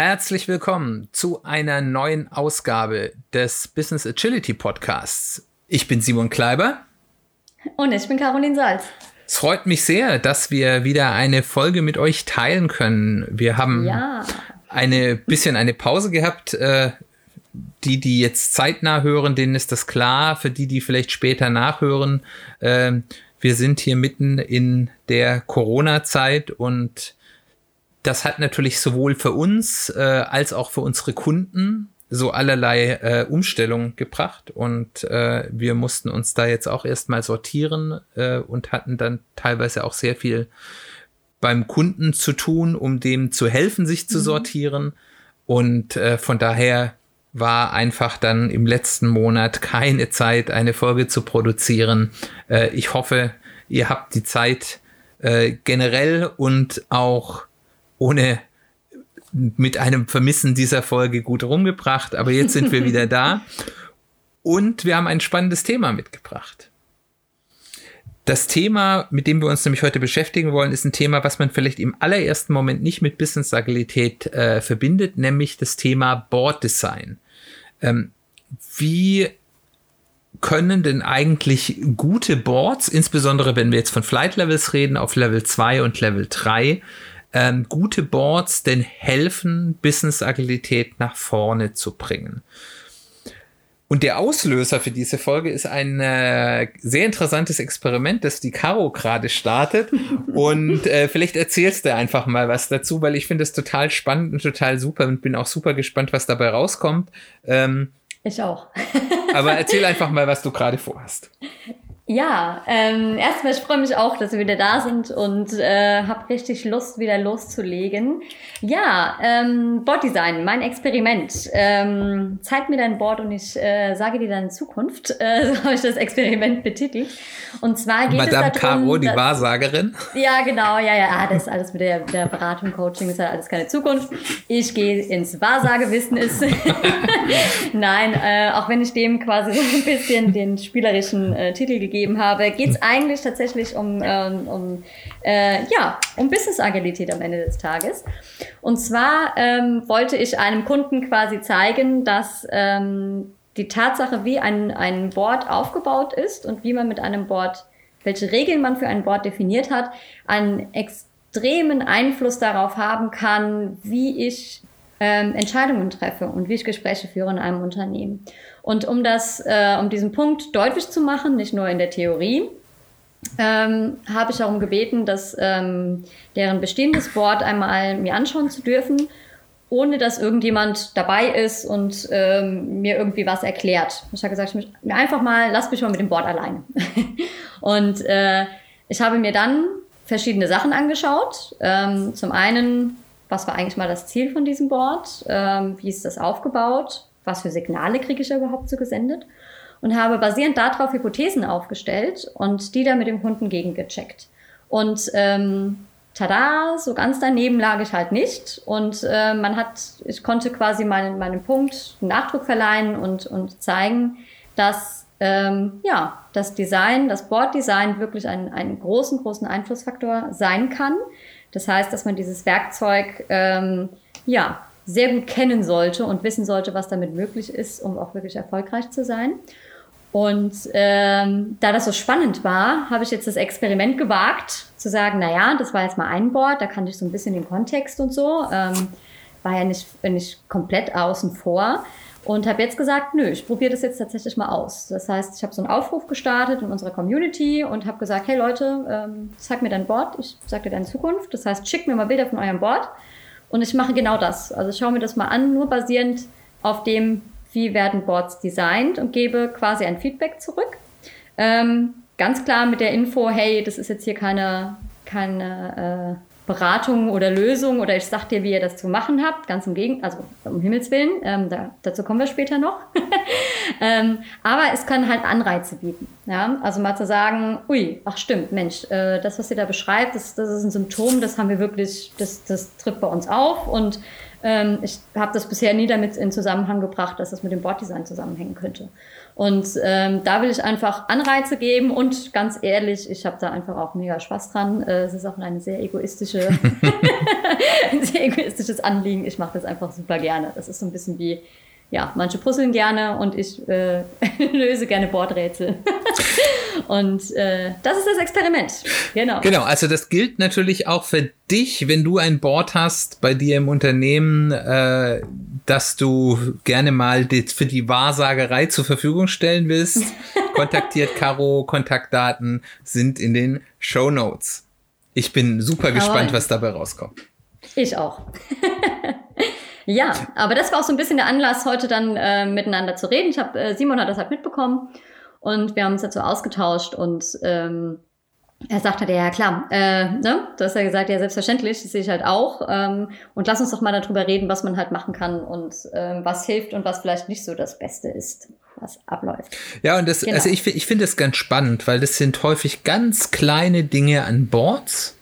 Herzlich willkommen zu einer neuen Ausgabe des Business Agility Podcasts. Ich bin Simon Kleiber. Und ich bin Caroline Salz. Es freut mich sehr, dass wir wieder eine Folge mit euch teilen können. Wir haben ja. eine bisschen eine Pause gehabt. Äh, die, die jetzt zeitnah hören, denen ist das klar. Für die, die vielleicht später nachhören, äh, wir sind hier mitten in der Corona-Zeit und das hat natürlich sowohl für uns äh, als auch für unsere Kunden so allerlei äh, Umstellungen gebracht und äh, wir mussten uns da jetzt auch erstmal sortieren äh, und hatten dann teilweise auch sehr viel beim Kunden zu tun, um dem zu helfen, sich zu mhm. sortieren. Und äh, von daher war einfach dann im letzten Monat keine Zeit, eine Folge zu produzieren. Äh, ich hoffe, ihr habt die Zeit äh, generell und auch ohne mit einem Vermissen dieser Folge gut rumgebracht, aber jetzt sind wir wieder da und wir haben ein spannendes Thema mitgebracht. Das Thema, mit dem wir uns nämlich heute beschäftigen wollen, ist ein Thema, was man vielleicht im allerersten Moment nicht mit Business Agilität äh, verbindet, nämlich das Thema Board Design. Ähm, wie können denn eigentlich gute Boards, insbesondere wenn wir jetzt von Flight Levels reden, auf Level 2 und Level 3, ähm, gute Boards denn helfen, Business-Agilität nach vorne zu bringen. Und der Auslöser für diese Folge ist ein äh, sehr interessantes Experiment, das die Caro gerade startet. Und äh, vielleicht erzählst du einfach mal was dazu, weil ich finde es total spannend und total super und bin auch super gespannt, was dabei rauskommt. Ähm, ich auch. aber erzähl einfach mal, was du gerade vorhast. Ja, ähm, erstmal, ich freue mich auch, dass wir wieder da sind und äh, habe richtig Lust, wieder loszulegen. Ja, ähm, Boarddesign, mein Experiment. Ähm, zeig mir dein Board und ich äh, sage dir deine Zukunft. Äh, so habe ich das Experiment betitelt. Und zwar geht Madame es darum, Caro, die Wahrsagerin. Ja, genau, ja, ja, ah, das ist alles mit der, der Beratung, Coaching, ist ja alles keine Zukunft. Ich gehe ins Wahrsagewissen. Ist Nein, äh, auch wenn ich dem quasi so ein bisschen den spielerischen äh, Titel gegeben gegeben habe, geht es eigentlich tatsächlich um, ähm, um, äh, ja, um Business-Agilität am Ende des Tages. Und zwar ähm, wollte ich einem Kunden quasi zeigen, dass ähm, die Tatsache, wie ein, ein Board aufgebaut ist und wie man mit einem Board, welche Regeln man für ein Board definiert hat, einen extremen Einfluss darauf haben kann, wie ich ähm, Entscheidungen treffe und wie ich Gespräche führe in einem Unternehmen. Und um das, äh, um diesen Punkt deutlich zu machen, nicht nur in der Theorie, ähm, habe ich darum gebeten, dass ähm, deren bestehendes Board einmal mir anschauen zu dürfen, ohne dass irgendjemand dabei ist und ähm, mir irgendwie was erklärt. Ich habe gesagt, ich mir einfach mal, lass mich mal mit dem Board alleine. und äh, ich habe mir dann verschiedene Sachen angeschaut. Ähm, zum einen, was war eigentlich mal das Ziel von diesem Board? Ähm, wie ist das aufgebaut? Was für Signale kriege ich überhaupt zugesendet und habe basierend darauf Hypothesen aufgestellt und die dann mit dem Kunden gegengecheckt. Und ähm, tada, so ganz daneben lag ich halt nicht. Und äh, man hat, ich konnte quasi meinen, meinen Punkt Nachdruck verleihen und, und zeigen, dass ähm, ja, das Design, das Board-Design wirklich einen, einen großen, großen Einflussfaktor sein kann. Das heißt, dass man dieses Werkzeug ähm, ja, sehr gut kennen sollte und wissen sollte, was damit möglich ist, um auch wirklich erfolgreich zu sein. Und ähm, da das so spannend war, habe ich jetzt das Experiment gewagt, zu sagen, na ja, das war jetzt mal ein Board, da kannte ich so ein bisschen den Kontext und so, ähm, war ja nicht, nicht komplett außen vor. Und habe jetzt gesagt, nö, ich probiere das jetzt tatsächlich mal aus. Das heißt, ich habe so einen Aufruf gestartet in unserer Community und habe gesagt, hey Leute, ähm, zeig mir dein Board, ich sage dir deine Zukunft. Das heißt, schickt mir mal Bilder von eurem Board. Und ich mache genau das. Also ich schaue mir das mal an, nur basierend auf dem, wie werden Boards designt und gebe quasi ein Feedback zurück. Ähm, ganz klar mit der Info, hey, das ist jetzt hier keine, keine äh, Beratung oder Lösung oder ich sag dir, wie ihr das zu machen habt. Ganz im Gegenteil, also um Himmels Willen, ähm, da, dazu kommen wir später noch. ähm, aber es kann halt Anreize bieten. Ja, also mal zu sagen, ui, ach stimmt, Mensch, äh, das, was ihr da beschreibt, das, das ist ein Symptom, das haben wir wirklich, das, das tritt bei uns auf und ähm, ich habe das bisher nie damit in Zusammenhang gebracht, dass das mit dem Borddesign zusammenhängen könnte. Und ähm, da will ich einfach Anreize geben und ganz ehrlich, ich habe da einfach auch mega Spaß dran. Äh, es ist auch eine sehr egoistische, ein sehr egoistisches Anliegen. Ich mache das einfach super gerne. Das ist so ein bisschen wie ja, manche puzzeln gerne und ich äh, löse gerne Bordrätsel. und äh, das ist das Experiment. Genau. Genau, also das gilt natürlich auch für dich, wenn du ein Board hast bei dir im Unternehmen, äh, dass du gerne mal die, für die Wahrsagerei zur Verfügung stellen willst. Kontaktiert Caro, Kontaktdaten sind in den Show Notes. Ich bin super gespannt, was dabei rauskommt. Ich auch. Ja, aber das war auch so ein bisschen der Anlass, heute dann äh, miteinander zu reden. Ich habe äh, Simon hat das halt mitbekommen und wir haben uns dazu ausgetauscht und ähm, er sagt halt, ja klar, äh, ne? du hast ja gesagt, ja selbstverständlich, das sehe ich halt auch. Ähm, und lass uns doch mal darüber reden, was man halt machen kann und ähm, was hilft und was vielleicht nicht so das Beste ist, was abläuft. Ja, und das, genau. also ich, ich finde das ganz spannend, weil das sind häufig ganz kleine Dinge an Boards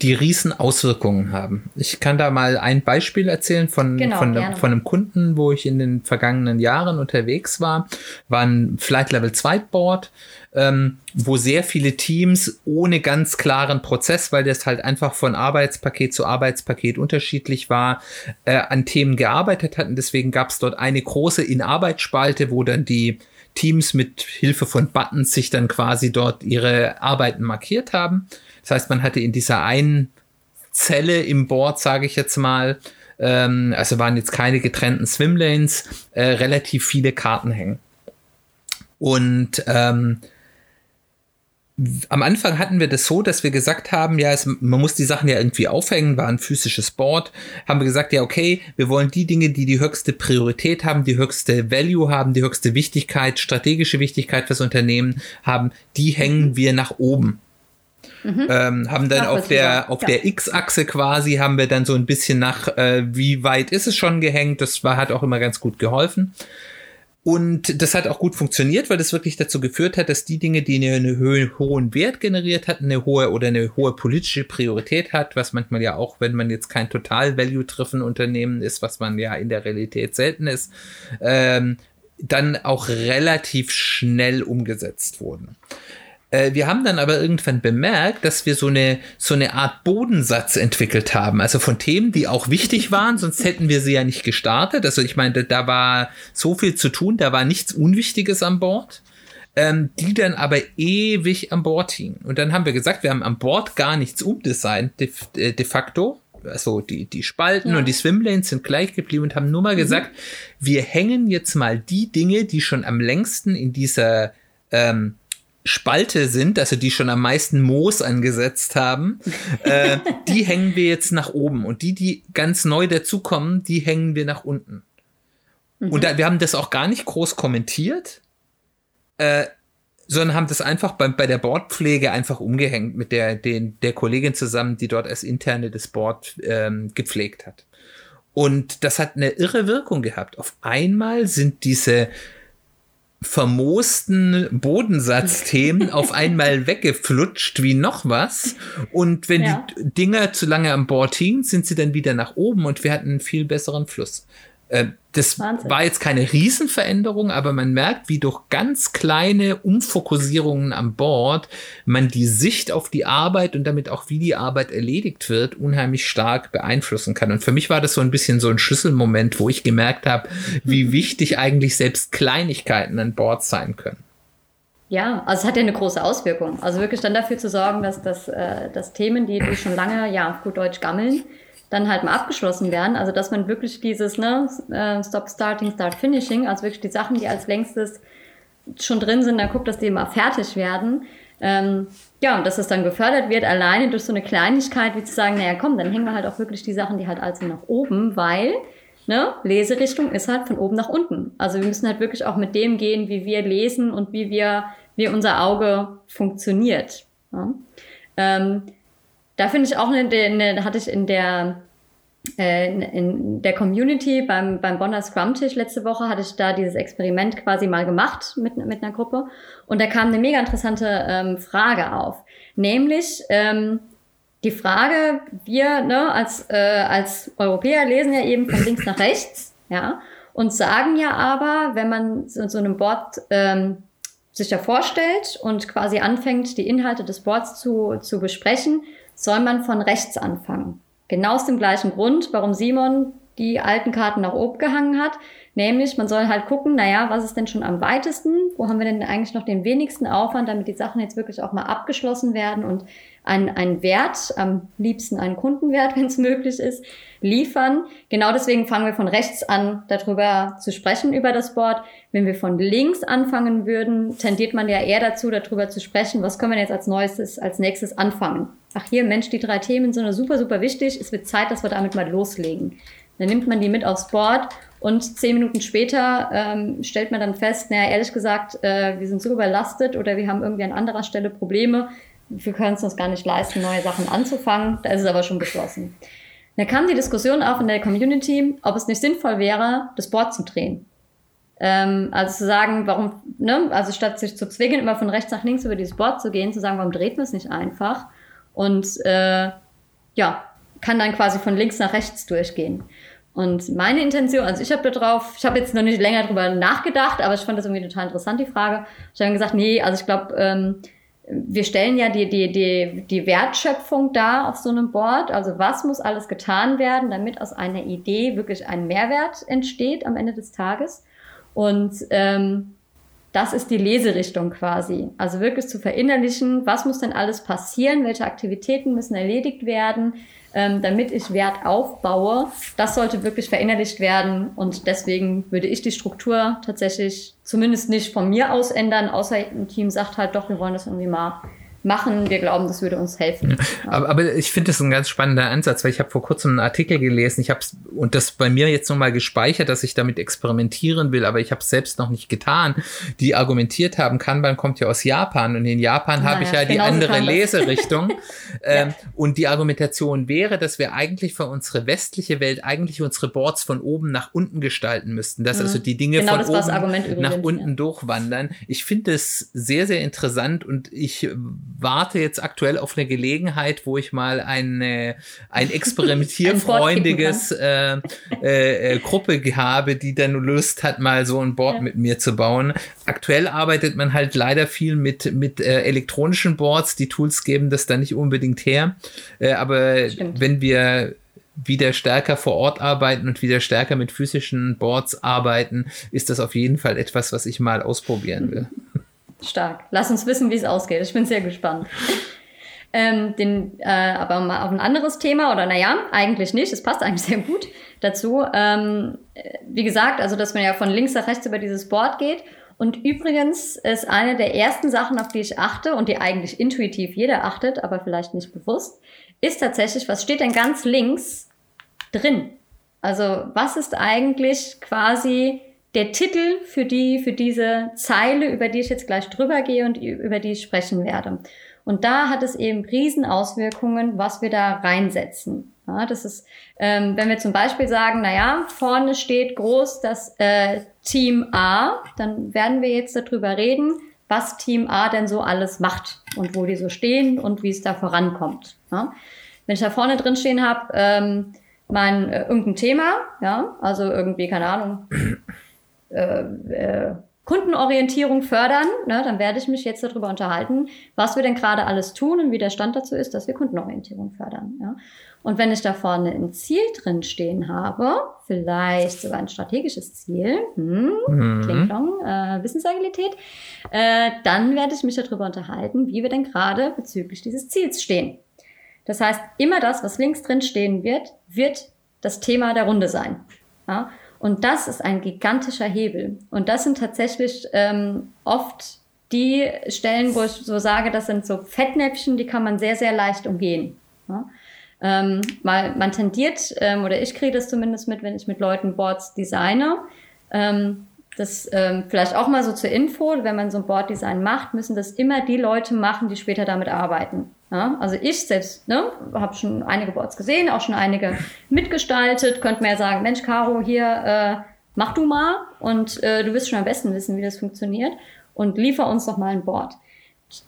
die riesen Auswirkungen haben. Ich kann da mal ein Beispiel erzählen von, genau, von, von, einem Kunden, wo ich in den vergangenen Jahren unterwegs war. War ein Flight Level 2 Board, ähm, wo sehr viele Teams ohne ganz klaren Prozess, weil das halt einfach von Arbeitspaket zu Arbeitspaket unterschiedlich war, äh, an Themen gearbeitet hatten. Deswegen gab es dort eine große In-Arbeit-Spalte, wo dann die Teams mit Hilfe von Buttons sich dann quasi dort ihre Arbeiten markiert haben. Das heißt, man hatte in dieser einen Zelle im Board, sage ich jetzt mal, ähm, also waren jetzt keine getrennten Swimlanes, äh, relativ viele Karten hängen. Und ähm, am Anfang hatten wir das so, dass wir gesagt haben, ja, es, man muss die Sachen ja irgendwie aufhängen, war ein physisches Board. Haben wir gesagt, ja, okay, wir wollen die Dinge, die die höchste Priorität haben, die höchste Value haben, die höchste Wichtigkeit, strategische Wichtigkeit fürs Unternehmen haben, die hängen wir nach oben. Mhm. Ähm, haben dann auf der, auf ja. der X-Achse quasi, haben wir dann so ein bisschen nach, äh, wie weit ist es schon gehängt. Das war, hat auch immer ganz gut geholfen. Und das hat auch gut funktioniert, weil das wirklich dazu geführt hat, dass die Dinge, die einen hohen Wert generiert hatten, eine hohe oder eine hohe politische Priorität hat, was manchmal ja auch, wenn man jetzt kein total value-driven Unternehmen ist, was man ja in der Realität selten ist, ähm, dann auch relativ schnell umgesetzt wurden. Äh, wir haben dann aber irgendwann bemerkt, dass wir so eine, so eine Art Bodensatz entwickelt haben. Also von Themen, die auch wichtig waren, sonst hätten wir sie ja nicht gestartet. Also ich meine, da war so viel zu tun, da war nichts Unwichtiges an Bord. Ähm, die dann aber ewig an Bord hingen. Und dann haben wir gesagt, wir haben an Bord gar nichts umdesignt, de, äh, de facto. Also die, die Spalten ja. und die Swimlanes sind gleich geblieben und haben nur mal mhm. gesagt, wir hängen jetzt mal die Dinge, die schon am längsten in dieser ähm, Spalte sind, also die schon am meisten Moos angesetzt haben, äh, die hängen wir jetzt nach oben. Und die, die ganz neu dazukommen, die hängen wir nach unten. Mhm. Und da, wir haben das auch gar nicht groß kommentiert, äh, sondern haben das einfach bei, bei der Bordpflege einfach umgehängt mit der, den, der Kollegin zusammen, die dort als interne das Board ähm, gepflegt hat. Und das hat eine irre Wirkung gehabt. Auf einmal sind diese vermoosten Bodensatzthemen auf einmal weggeflutscht wie noch was. Und wenn ja. die Dinger zu lange an Bord hingen, sind sie dann wieder nach oben und wir hatten einen viel besseren Fluss. Äh, das Wahnsinn. war jetzt keine Riesenveränderung, aber man merkt, wie durch ganz kleine Umfokussierungen an Bord man die Sicht auf die Arbeit und damit auch wie die Arbeit erledigt wird, unheimlich stark beeinflussen kann. Und für mich war das so ein bisschen so ein Schlüsselmoment, wo ich gemerkt habe, wie wichtig eigentlich selbst Kleinigkeiten an Bord sein können. Ja, also es hat ja eine große Auswirkung. Also wirklich dann dafür zu sorgen, dass, dass, äh, dass Themen, die, die schon lange, ja, auf gut Deutsch gammeln, dann halt mal abgeschlossen werden. Also dass man wirklich dieses ne, äh, Stop Starting, Start Finishing, also wirklich die Sachen, die als längstes schon drin sind, dann guckt, dass die mal fertig werden. Ähm, ja, und dass es dann gefördert wird, alleine durch so eine Kleinigkeit, wie zu sagen, naja, komm, dann hängen wir halt auch wirklich die Sachen, die halt also nach oben, weil ne, Leserichtung ist halt von oben nach unten. Also wir müssen halt wirklich auch mit dem gehen, wie wir lesen und wie wir, wie unser Auge funktioniert. Ja. Ähm, da finde ich auch eine, eine, hatte ich in der äh, in, der Community beim, beim Bonner Scrum-Tisch letzte Woche hatte ich da dieses Experiment quasi mal gemacht mit, mit einer Gruppe. Und da kam eine mega interessante ähm, Frage auf. Nämlich ähm, die Frage, wir ne, als, äh, als Europäer lesen ja eben von links nach rechts, ja, und sagen ja aber, wenn man so, so einem Board ähm, sich da vorstellt und quasi anfängt, die Inhalte des Boards zu, zu besprechen, soll man von rechts anfangen. Genau aus dem gleichen Grund, warum Simon die alten Karten nach oben gehangen hat. Nämlich, man soll halt gucken, naja, was ist denn schon am weitesten? Wo haben wir denn eigentlich noch den wenigsten Aufwand, damit die Sachen jetzt wirklich auch mal abgeschlossen werden und einen, einen Wert, am liebsten einen Kundenwert, wenn es möglich ist, liefern. Genau deswegen fangen wir von rechts an, darüber zu sprechen, über das Board. Wenn wir von links anfangen würden, tendiert man ja eher dazu, darüber zu sprechen, was können wir jetzt als Neuestes, als nächstes anfangen. Ach hier, Mensch, die drei Themen sind super, super wichtig. Es wird Zeit, dass wir damit mal loslegen. Dann nimmt man die mit aufs Board und zehn Minuten später ähm, stellt man dann fest, naja, ehrlich gesagt, äh, wir sind so überlastet oder wir haben irgendwie an anderer Stelle Probleme. Wir können es uns gar nicht leisten, neue Sachen anzufangen. Da ist es aber schon beschlossen. Da kam die Diskussion auf in der Community, ob es nicht sinnvoll wäre, das Board zu drehen. Ähm, also zu sagen, warum, ne, also statt sich zu zwingen, immer von rechts nach links über dieses Board zu gehen, zu sagen, warum dreht man es nicht einfach? Und äh, ja, kann dann quasi von links nach rechts durchgehen. Und meine Intention, also ich habe da drauf, ich habe jetzt noch nicht länger drüber nachgedacht, aber ich fand das irgendwie total interessant, die Frage. Ich habe gesagt, nee, also ich glaube, ähm, wir stellen ja die, die, die, die Wertschöpfung dar auf so einem Board. Also was muss alles getan werden, damit aus einer Idee wirklich ein Mehrwert entsteht am Ende des Tages. Und ähm, das ist die Leserichtung quasi. Also wirklich zu verinnerlichen, was muss denn alles passieren, welche Aktivitäten müssen erledigt werden, ähm, damit ich Wert aufbaue. Das sollte wirklich verinnerlicht werden und deswegen würde ich die Struktur tatsächlich zumindest nicht von mir aus ändern, außer ein Team sagt halt doch, wir wollen das irgendwie mal machen. Wir glauben, das würde uns helfen. Ja. Aber, aber, ich finde das ein ganz spannender Ansatz, weil ich habe vor kurzem einen Artikel gelesen. Ich habe und das bei mir jetzt nochmal gespeichert, dass ich damit experimentieren will, aber ich habe es selbst noch nicht getan. Die argumentiert haben, Kanban kommt ja aus Japan und in Japan habe ich ja die andere Leserichtung. ähm, ja. Und die Argumentation wäre, dass wir eigentlich für unsere westliche Welt eigentlich unsere Boards von oben nach unten gestalten müssten, dass mhm. also die Dinge genau, von oben nach unten ja. durchwandern. Ich finde es sehr, sehr interessant und ich warte jetzt aktuell auf eine Gelegenheit, wo ich mal eine, ein experimentierfreundiges äh, äh, äh, Gruppe habe, die dann Lust hat, mal so ein Board ja. mit mir zu bauen. Aktuell arbeitet man halt leider viel mit, mit äh, elektronischen Boards. Die Tools geben das dann nicht unbedingt her. Äh, aber Stimmt. wenn wir wieder stärker vor Ort arbeiten und wieder stärker mit physischen Boards arbeiten, ist das auf jeden Fall etwas, was ich mal ausprobieren will. Stark. Lass uns wissen, wie es ausgeht. Ich bin sehr gespannt. Ähm, den, äh, aber mal auf ein anderes Thema, oder naja, eigentlich nicht, es passt eigentlich sehr gut dazu. Ähm, wie gesagt, also dass man ja von links nach rechts über dieses Board geht. Und übrigens ist eine der ersten Sachen, auf die ich achte und die eigentlich intuitiv jeder achtet, aber vielleicht nicht bewusst, ist tatsächlich, was steht denn ganz links drin? Also was ist eigentlich quasi der Titel für die, für diese Zeile, über die ich jetzt gleich drüber gehe und über die ich sprechen werde. Und da hat es eben Riesenauswirkungen, was wir da reinsetzen. Ja, das ist, ähm, wenn wir zum Beispiel sagen, na ja, vorne steht groß das äh, Team A, dann werden wir jetzt darüber reden, was Team A denn so alles macht und wo die so stehen und wie es da vorankommt. Ja? Wenn ich da vorne drin stehen habe, ähm, mein äh, irgendein Thema, ja, also irgendwie keine Ahnung, äh, äh, Kundenorientierung fördern, ne, dann werde ich mich jetzt darüber unterhalten, was wir denn gerade alles tun und wie der Stand dazu ist, dass wir Kundenorientierung fördern. Ja. Und wenn ich da vorne ein Ziel drin stehen habe, vielleicht sogar ein strategisches Ziel, hm, mhm. Klinglong, äh, Wissensagilität, äh, dann werde ich mich darüber unterhalten, wie wir denn gerade bezüglich dieses Ziels stehen. Das heißt, immer das, was links drin stehen wird, wird das Thema der Runde sein. Ja? Und das ist ein gigantischer Hebel. Und das sind tatsächlich ähm, oft die Stellen, wo ich so sage, das sind so Fettnäpfchen, die kann man sehr, sehr leicht umgehen. Ja? Ähm, weil man tendiert, ähm, oder ich kriege das zumindest mit, wenn ich mit Leuten Boards designe, ähm, das ähm, vielleicht auch mal so zur Info, wenn man so ein Boarddesign macht, müssen das immer die Leute machen, die später damit arbeiten. Ja? Also ich selbst ne, habe schon einige Boards gesehen, auch schon einige mitgestaltet, könnte mir ja sagen, Mensch, Caro, hier, äh, mach du mal und äh, du wirst schon am besten wissen, wie das funktioniert und liefer uns doch mal ein Board.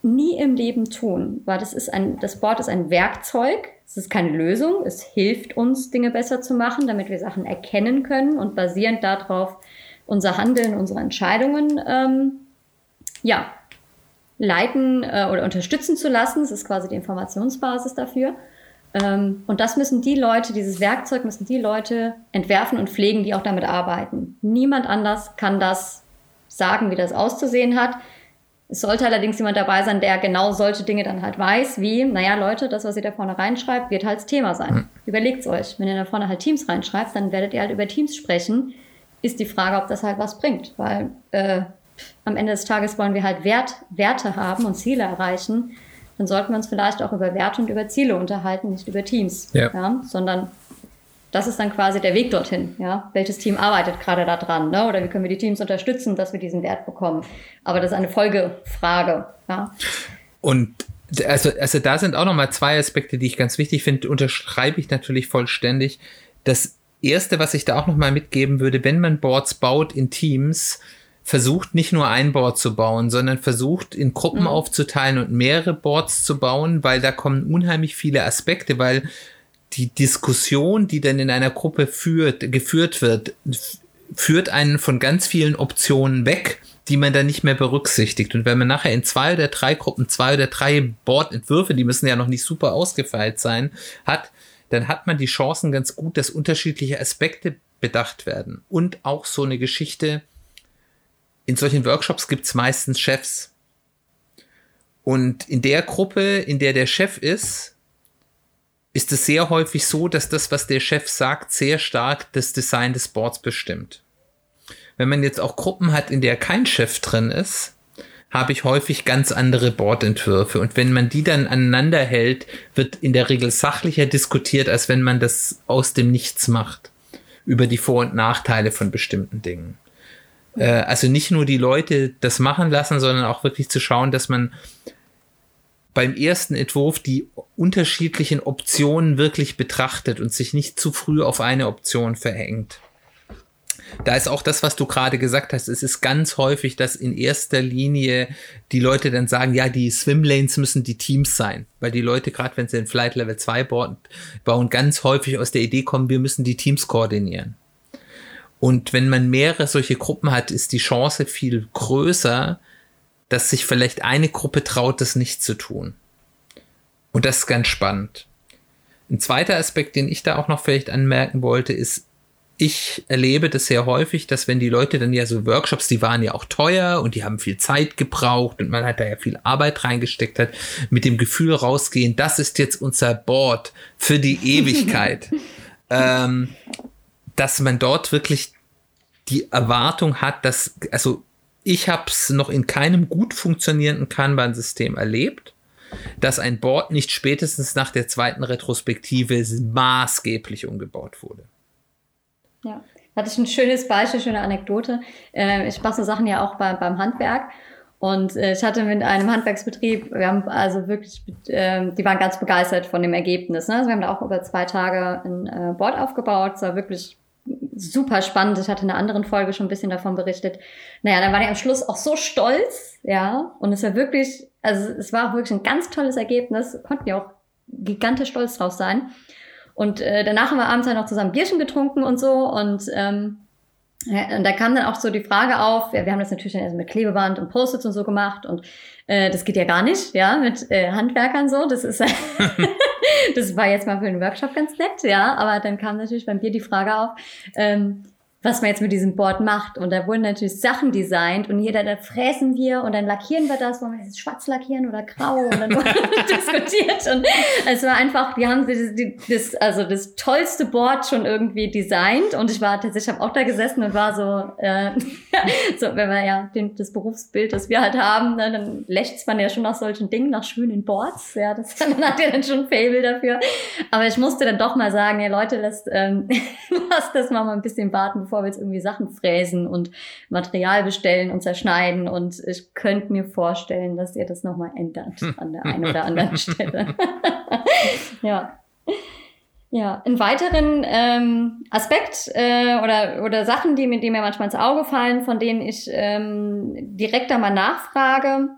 Nie im Leben tun, weil das ist ein, das Board ist ein Werkzeug, es ist keine Lösung, es hilft uns, Dinge besser zu machen, damit wir Sachen erkennen können und basierend darauf unser Handeln, unsere Entscheidungen ähm, ja, leiten äh, oder unterstützen zu lassen. Das ist quasi die Informationsbasis dafür. Ähm, und das müssen die Leute, dieses Werkzeug müssen die Leute entwerfen und pflegen, die auch damit arbeiten. Niemand anders kann das sagen, wie das auszusehen hat. Es sollte allerdings jemand dabei sein, der genau solche Dinge dann halt weiß, wie, naja, Leute, das, was ihr da vorne reinschreibt, wird halt das Thema sein. Mhm. Überlegt's euch. Wenn ihr da vorne halt Teams reinschreibt, dann werdet ihr halt über Teams sprechen, ist die Frage, ob das halt was bringt. Weil äh, am Ende des Tages wollen wir halt Wert, Werte haben und Ziele erreichen. Dann sollten wir uns vielleicht auch über Werte und über Ziele unterhalten, nicht über Teams. Ja. ja sondern das ist dann quasi der Weg dorthin. Ja? Welches Team arbeitet gerade da dran? Ne? Oder wie können wir die Teams unterstützen, dass wir diesen Wert bekommen? Aber das ist eine Folgefrage. Ja? Und also, also da sind auch nochmal zwei Aspekte, die ich ganz wichtig finde, unterschreibe ich natürlich vollständig. Das Erste, was ich da auch nochmal mitgeben würde, wenn man Boards baut in Teams, versucht nicht nur ein Board zu bauen, sondern versucht in Gruppen mhm. aufzuteilen und mehrere Boards zu bauen, weil da kommen unheimlich viele Aspekte, weil die Diskussion, die dann in einer Gruppe führt, geführt wird, führt einen von ganz vielen Optionen weg, die man dann nicht mehr berücksichtigt. Und wenn man nachher in zwei oder drei Gruppen zwei oder drei Boardentwürfe, die müssen ja noch nicht super ausgefeilt sein, hat, dann hat man die Chancen ganz gut, dass unterschiedliche Aspekte bedacht werden. Und auch so eine Geschichte, in solchen Workshops gibt es meistens Chefs. Und in der Gruppe, in der der Chef ist, ist es sehr häufig so, dass das, was der Chef sagt, sehr stark das Design des Boards bestimmt. Wenn man jetzt auch Gruppen hat, in der kein Chef drin ist, habe ich häufig ganz andere Bordentwürfe. Und wenn man die dann aneinander hält, wird in der Regel sachlicher diskutiert, als wenn man das aus dem Nichts macht. Über die Vor- und Nachteile von bestimmten Dingen. Äh, also nicht nur die Leute das machen lassen, sondern auch wirklich zu schauen, dass man beim ersten Entwurf die unterschiedlichen Optionen wirklich betrachtet und sich nicht zu früh auf eine Option verhängt da ist auch das, was du gerade gesagt hast. Es ist ganz häufig, dass in erster Linie die Leute dann sagen, ja, die Swimlanes müssen die Teams sein. Weil die Leute, gerade wenn sie in Flight Level 2 bauen, ganz häufig aus der Idee kommen, wir müssen die Teams koordinieren. Und wenn man mehrere solche Gruppen hat, ist die Chance viel größer, dass sich vielleicht eine Gruppe traut, das nicht zu tun. Und das ist ganz spannend. Ein zweiter Aspekt, den ich da auch noch vielleicht anmerken wollte, ist, ich erlebe das sehr häufig, dass wenn die Leute dann ja so Workshops, die waren ja auch teuer und die haben viel Zeit gebraucht und man hat da ja viel Arbeit reingesteckt hat, mit dem Gefühl rausgehen, das ist jetzt unser Board für die Ewigkeit, ähm, dass man dort wirklich die Erwartung hat, dass, also ich habe es noch in keinem gut funktionierenden Kanban-System erlebt, dass ein Board nicht spätestens nach der zweiten Retrospektive maßgeblich umgebaut wurde. Ja, hatte ich ein schönes Beispiel, schöne Anekdote. Äh, ich so Sachen ja auch bei, beim Handwerk. Und äh, ich hatte mit einem Handwerksbetrieb, wir haben also wirklich, äh, die waren ganz begeistert von dem Ergebnis. Ne? Also wir haben da auch über zwei Tage ein äh, Board aufgebaut. Es war wirklich super spannend. Ich hatte in einer anderen Folge schon ein bisschen davon berichtet. Naja, dann war die am Schluss auch so stolz, ja. Und es war wirklich, also es war auch wirklich ein ganz tolles Ergebnis. Konnten ja auch gigantisch stolz drauf sein. Und äh, danach haben wir abends halt noch zusammen Bierchen getrunken und so. Und, ähm, ja, und da kam dann auch so die Frage auf, ja, wir haben das natürlich dann also mit Klebeband und Post-its und so gemacht und äh, das geht ja gar nicht, ja, mit äh, Handwerkern so. Das ist das war jetzt mal für den Workshop ganz nett, ja, aber dann kam natürlich beim Bier die Frage auf, ähm, was man jetzt mit diesem Board macht. Und da wurden natürlich Sachen designt und jeder, da fräsen wir und dann lackieren wir das, wollen wir jetzt schwarz lackieren oder grau und dann wurde diskutiert. Und es war einfach, wir haben das, das, also das tollste Board schon irgendwie designt und ich war tatsächlich, ich habe auch da gesessen und war so, äh, so wenn wir ja den, das Berufsbild, das wir halt haben, ne, dann lächzt man ja schon nach solchen Dingen, nach schönen Boards. Ja, das man hat ja dann schon Fable dafür. Aber ich musste dann doch mal sagen, ja Leute, lasst, ähm, lasst das mal, mal ein bisschen warten, bevor bevor wir jetzt irgendwie Sachen fräsen und Material bestellen und zerschneiden. Und ich könnte mir vorstellen, dass ihr das nochmal ändert an der einen oder anderen Stelle. ja. Ja, einen weiteren ähm, Aspekt äh, oder, oder Sachen, die mir, die mir manchmal ins Auge fallen, von denen ich ähm, direkt einmal nachfrage,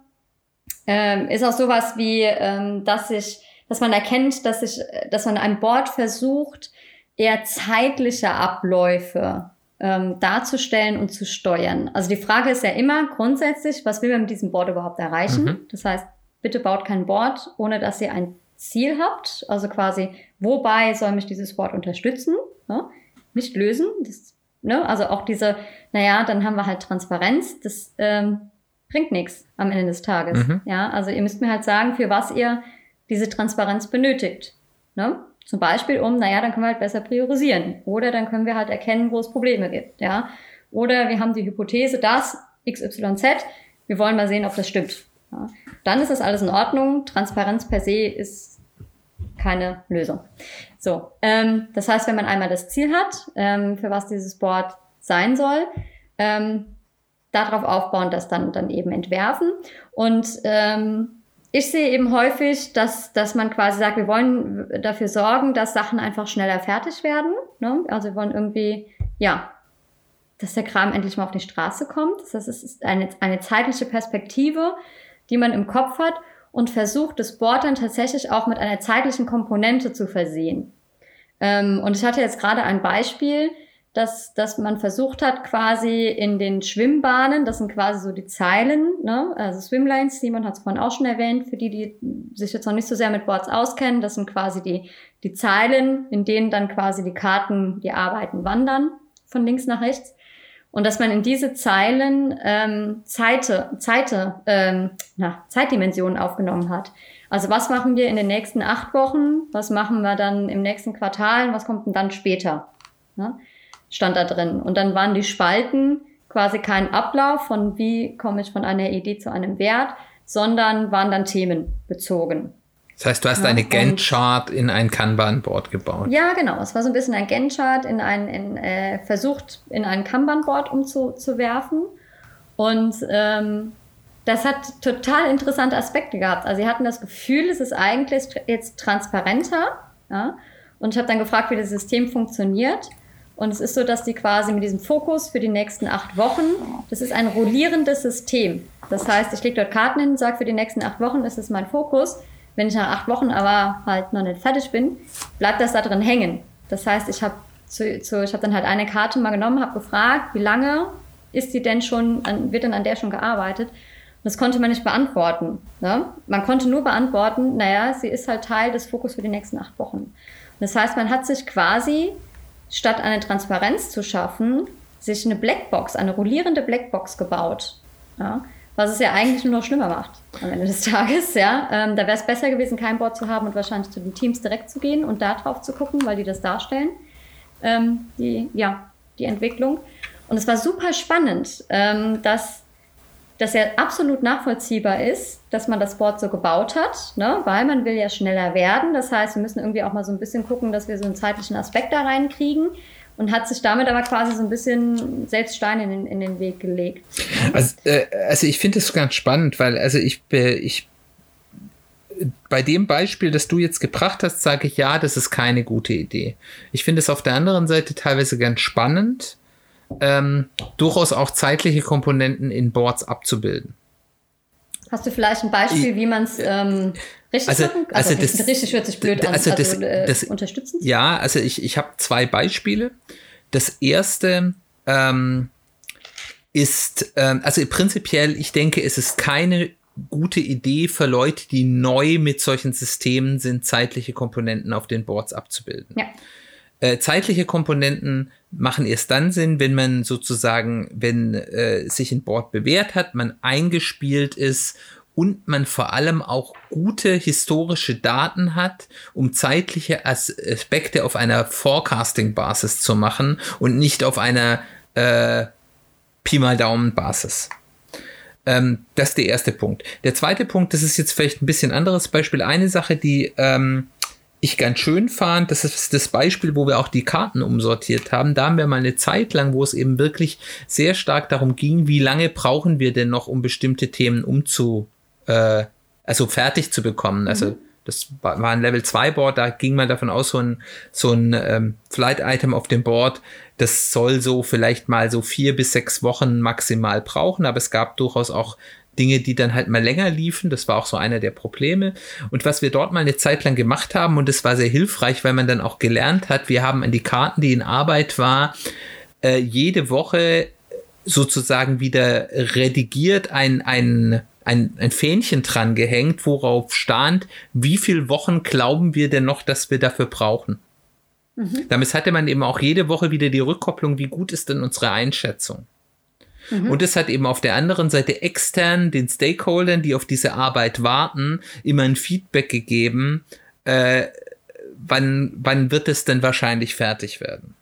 ähm, ist auch sowas wie, ähm, dass ich, dass man erkennt, dass ich, dass man an Bord versucht, eher zeitliche Abläufe ähm, darzustellen und zu steuern. Also die Frage ist ja immer grundsätzlich, was will man mit diesem Board überhaupt erreichen? Mhm. Das heißt, bitte baut kein Board, ohne dass ihr ein Ziel habt, also quasi, wobei soll mich dieses Wort unterstützen, ne? nicht lösen. Das, ne? Also auch diese, naja, dann haben wir halt Transparenz, das ähm, bringt nichts am Ende des Tages. Mhm. Ja, also ihr müsst mir halt sagen, für was ihr diese Transparenz benötigt. Ne? Zum Beispiel um, naja, dann können wir halt besser priorisieren. Oder dann können wir halt erkennen, wo es Probleme gibt. Ja? Oder wir haben die Hypothese, dass XYZ, wir wollen mal sehen, ob das stimmt. Ja, dann ist das alles in Ordnung. Transparenz per se ist keine Lösung. So, ähm, das heißt, wenn man einmal das Ziel hat, ähm, für was dieses Board sein soll, ähm, darauf aufbauen, das dann, dann eben entwerfen. Und ähm, ich sehe eben häufig, dass, dass man quasi sagt, wir wollen dafür sorgen, dass Sachen einfach schneller fertig werden. Ne? Also wir wollen irgendwie, ja, dass der Kram endlich mal auf die Straße kommt. Das ist eine, eine zeitliche Perspektive, die man im Kopf hat und versucht, das Board dann tatsächlich auch mit einer zeitlichen Komponente zu versehen. Ähm, und ich hatte jetzt gerade ein Beispiel, dass, dass man versucht hat, quasi in den Schwimmbahnen, das sind quasi so die Zeilen, ne? also Swimlanes, Simon hat es vorhin auch schon erwähnt, für die, die sich jetzt noch nicht so sehr mit Boards auskennen, das sind quasi die, die Zeilen, in denen dann quasi die Karten, die Arbeiten wandern, von links nach rechts und dass man in diese Zeilen ähm, Zeite, Zeite, ähm, na, Zeitdimensionen aufgenommen hat. Also was machen wir in den nächsten acht Wochen? Was machen wir dann im nächsten Quartal? Was kommt denn dann später? Ja, stand da drin. Und dann waren die Spalten quasi kein Ablauf von wie komme ich von einer Idee zu einem Wert, sondern waren dann Themen bezogen. Das heißt, du hast ja, eine Gantt-Chart in ein Kanban-Board gebaut. Ja, genau. Es war so ein bisschen ein Gantt-Chart in ein, in, äh, versucht, in ein Kanban-Board umzuwerfen. Und ähm, das hat total interessante Aspekte gehabt. Also sie hatten das Gefühl, es ist eigentlich jetzt transparenter. Ja? Und ich habe dann gefragt, wie das System funktioniert. Und es ist so, dass die quasi mit diesem Fokus für die nächsten acht Wochen, das ist ein rollierendes System. Das heißt, ich lege dort Karten hin sage, für die nächsten acht Wochen ist es mein Fokus. Wenn ich nach acht Wochen aber halt noch nicht fertig bin, bleibt das da drin hängen. Das heißt, ich habe zu, zu, ich hab dann halt eine Karte mal genommen, habe gefragt, wie lange ist die denn schon, wird denn an der schon gearbeitet? Und das konnte man nicht beantworten. Ne? Man konnte nur beantworten, naja, sie ist halt Teil des Fokus für die nächsten acht Wochen. Und das heißt, man hat sich quasi, statt eine Transparenz zu schaffen, sich eine Blackbox, eine rollierende Blackbox gebaut. Ja? was es ja eigentlich nur noch schlimmer macht am Ende des Tages. Ja, ähm, da wäre es besser gewesen, kein Board zu haben und wahrscheinlich zu den Teams direkt zu gehen und da drauf zu gucken, weil die das darstellen, ähm, die ja die Entwicklung. Und es war super spannend, ähm, dass das ja absolut nachvollziehbar ist, dass man das Board so gebaut hat, ne? weil man will ja schneller werden. Das heißt, wir müssen irgendwie auch mal so ein bisschen gucken, dass wir so einen zeitlichen Aspekt da reinkriegen und hat sich damit aber quasi so ein bisschen selbst Steine in, den, in den Weg gelegt. Also, äh, also ich finde es ganz spannend, weil also ich, ich bei dem Beispiel, das du jetzt gebracht hast, sage ich ja, das ist keine gute Idee. Ich finde es auf der anderen Seite teilweise ganz spannend, ähm, durchaus auch zeitliche Komponenten in Boards abzubilden. Hast du vielleicht ein Beispiel, wie man es ähm, richtig also, machen Also, also das, richtig hört sich blöd also an. Also das, äh, das, unterstützen? Ja, also ich, ich habe zwei Beispiele. Das erste ähm, ist, ähm, also prinzipiell, ich denke, es ist keine gute Idee für Leute, die neu mit solchen Systemen sind, zeitliche Komponenten auf den Boards abzubilden. Ja. Äh, zeitliche Komponenten machen erst dann Sinn, wenn man sozusagen, wenn äh, sich ein Board bewährt hat, man eingespielt ist und man vor allem auch gute historische Daten hat, um zeitliche Aspekte auf einer Forecasting-Basis zu machen und nicht auf einer äh, Pi mal Daumen-Basis. Ähm, das ist der erste Punkt. Der zweite Punkt, das ist jetzt vielleicht ein bisschen anderes Beispiel. Eine Sache, die ähm, ich ganz schön fand, das ist das Beispiel, wo wir auch die Karten umsortiert haben. Da haben wir mal eine Zeit lang, wo es eben wirklich sehr stark darum ging, wie lange brauchen wir denn noch, um bestimmte Themen umzu, äh, also fertig zu bekommen. Also mhm. das war ein Level 2 Board, da ging man davon aus, so ein, so ein ähm, Flight-Item auf dem Board, das soll so vielleicht mal so vier bis sechs Wochen maximal brauchen, aber es gab durchaus auch Dinge, die dann halt mal länger liefen. Das war auch so einer der Probleme. Und was wir dort mal eine Zeit lang gemacht haben, und das war sehr hilfreich, weil man dann auch gelernt hat, wir haben an die Karten, die in Arbeit war, äh, jede Woche sozusagen wieder redigiert ein, ein, ein, ein Fähnchen dran gehängt, worauf stand, wie viele Wochen glauben wir denn noch, dass wir dafür brauchen. Mhm. Damit hatte man eben auch jede Woche wieder die Rückkopplung, wie gut ist denn unsere Einschätzung. Mhm. Und es hat eben auf der anderen Seite extern den Stakeholdern, die auf diese Arbeit warten, immer ein Feedback gegeben, äh, wann, wann wird es denn wahrscheinlich fertig werden.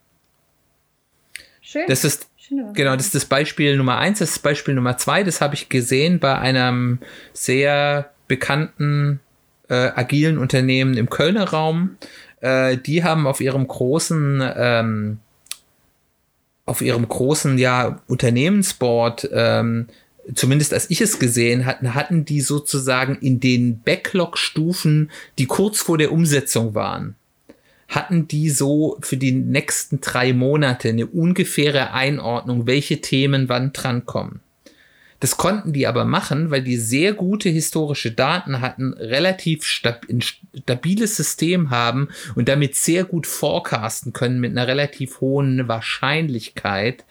Schön. Das ist Genau, das ist das Beispiel Nummer eins. Das ist Beispiel Nummer zwei. Das habe ich gesehen bei einem sehr bekannten äh, agilen Unternehmen im Kölner Raum. Äh, die haben auf ihrem großen ähm, auf ihrem großen ja Unternehmensboard, ähm, zumindest als ich es gesehen hatten, hatten die sozusagen in den Backlog-Stufen, die kurz vor der Umsetzung waren, hatten die so für die nächsten drei Monate eine ungefähre Einordnung, welche Themen wann drankommen. Das konnten die aber machen, weil die sehr gute historische Daten hatten, relativ stab ein stabiles System haben und damit sehr gut forecasten können mit einer relativ hohen Wahrscheinlichkeit,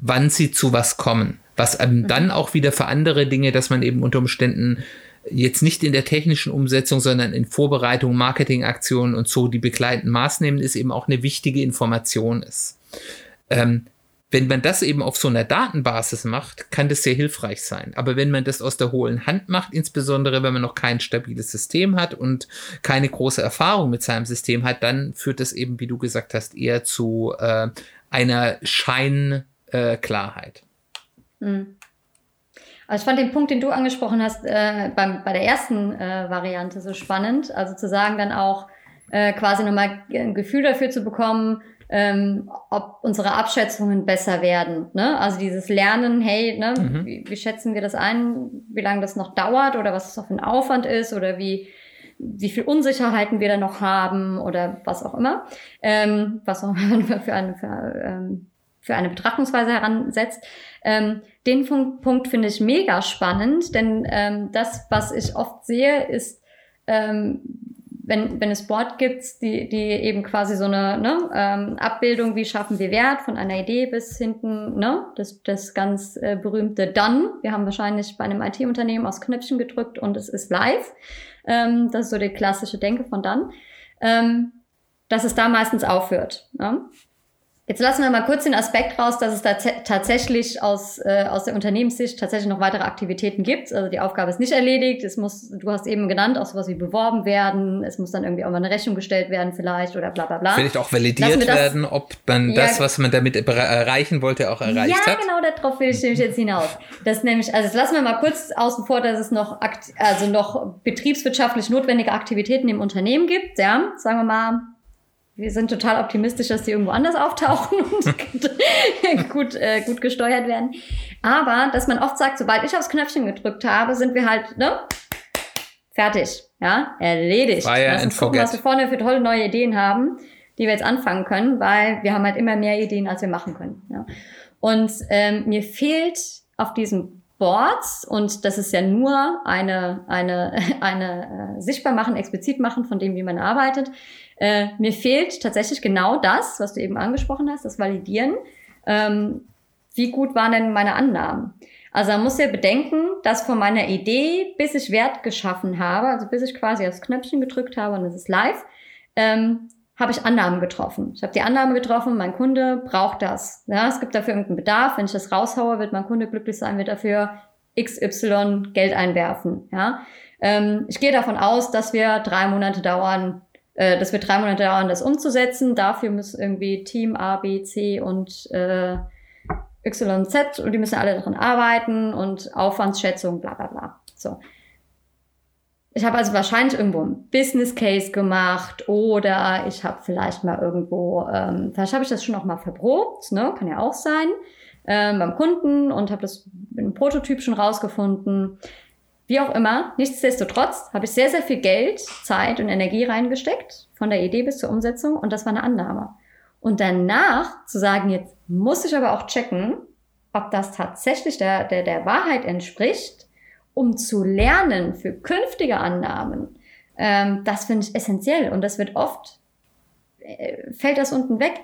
wann sie zu was kommen. Was mhm. dann auch wieder für andere Dinge, dass man eben unter Umständen jetzt nicht in der technischen Umsetzung, sondern in Vorbereitung, Marketingaktionen und so die begleitenden Maßnahmen ist eben auch eine wichtige Information ist. Ähm, wenn man das eben auf so einer Datenbasis macht, kann das sehr hilfreich sein. Aber wenn man das aus der hohlen Hand macht, insbesondere wenn man noch kein stabiles System hat und keine große Erfahrung mit seinem System hat, dann führt das eben, wie du gesagt hast, eher zu äh, einer Scheinklarheit. Äh, mhm. Also ich fand den Punkt, den du angesprochen hast, äh, beim, bei der ersten äh, Variante so spannend. Also zu sagen, dann auch äh, quasi nochmal ein Gefühl dafür zu bekommen, ähm, ob unsere Abschätzungen besser werden. Ne? Also dieses Lernen, hey, ne, mhm. wie, wie schätzen wir das ein, wie lange das noch dauert oder was es auch für ein Aufwand ist oder wie, wie viel Unsicherheiten wir da noch haben oder was auch immer, ähm, was auch immer für eine, für, ähm, für eine Betrachtungsweise heransetzt. Ähm, den Punkt, Punkt finde ich mega spannend, denn ähm, das, was ich oft sehe, ist, ähm, wenn, wenn es Board gibt, die, die eben quasi so eine ne, ähm, Abbildung, wie schaffen wir Wert von einer Idee bis hinten, ne, das, das ganz äh, berühmte Done. Wir haben wahrscheinlich bei einem IT-Unternehmen aus Knöpfchen gedrückt und es ist live. Ähm, das ist so die klassische Denke von Done. Ähm, dass es da meistens aufhört. Ne? Jetzt lassen wir mal kurz den Aspekt raus, dass es da tatsächlich aus, äh, aus der Unternehmenssicht tatsächlich noch weitere Aktivitäten gibt. Also die Aufgabe ist nicht erledigt. Es muss, du hast eben genannt, auch sowas wie beworben werden. Es muss dann irgendwie auch mal eine Rechnung gestellt werden vielleicht oder bla bla bla. Vielleicht auch validiert werden, ob man ja, das, was man damit erreichen wollte, auch erreicht ja, hat. Ja, genau, darauf will ich nämlich jetzt hinaus. Das nämlich, also jetzt lassen wir mal kurz außen vor, dass es noch, also noch betriebswirtschaftlich notwendige Aktivitäten im Unternehmen gibt. Ja, sagen wir mal, wir sind total optimistisch, dass die irgendwo anders auftauchen und gut, äh, gut gesteuert werden. Aber, dass man oft sagt, sobald ich aufs Knöpfchen gedrückt habe, sind wir halt, ne? Fertig. Ja, erledigt. Fire Lass uns gucken, was wir vorne für tolle neue Ideen haben, die wir jetzt anfangen können, weil wir haben halt immer mehr Ideen, als wir machen können. Ja. Und ähm, mir fehlt auf diesem Boards und das ist ja nur eine, eine, eine äh, sichtbar machen, explizit machen von dem, wie man arbeitet. Äh, mir fehlt tatsächlich genau das, was du eben angesprochen hast, das Validieren. Ähm, wie gut waren denn meine Annahmen? Also man muss ja bedenken, dass von meiner Idee, bis ich Wert geschaffen habe, also bis ich quasi aufs Knöpfchen gedrückt habe und es ist live, ähm, habe ich Annahmen getroffen. Ich habe die Annahme getroffen, mein Kunde braucht das. Ja, es gibt dafür irgendeinen Bedarf. Wenn ich das raushaue, wird mein Kunde glücklich sein, wird dafür XY Geld einwerfen. Ja, ähm, ich gehe davon aus, dass wir drei Monate dauern, äh, dass wir drei Monate dauern, das umzusetzen. Dafür müssen irgendwie Team A, B, C und äh, Y, und die müssen alle daran arbeiten und Aufwandsschätzung, bla bla bla. So ich habe also wahrscheinlich irgendwo ein Business Case gemacht oder ich habe vielleicht mal irgendwo, ähm, vielleicht habe ich das schon auch mal verprobt, ne? kann ja auch sein, ähm, beim Kunden und habe das einem Prototyp schon rausgefunden. Wie auch immer, nichtsdestotrotz habe ich sehr, sehr viel Geld, Zeit und Energie reingesteckt, von der Idee bis zur Umsetzung und das war eine Annahme. Und danach zu sagen, jetzt muss ich aber auch checken, ob das tatsächlich der, der, der Wahrheit entspricht, um zu lernen für künftige Annahmen, ähm, das finde ich essentiell und das wird oft, äh, fällt das unten weg.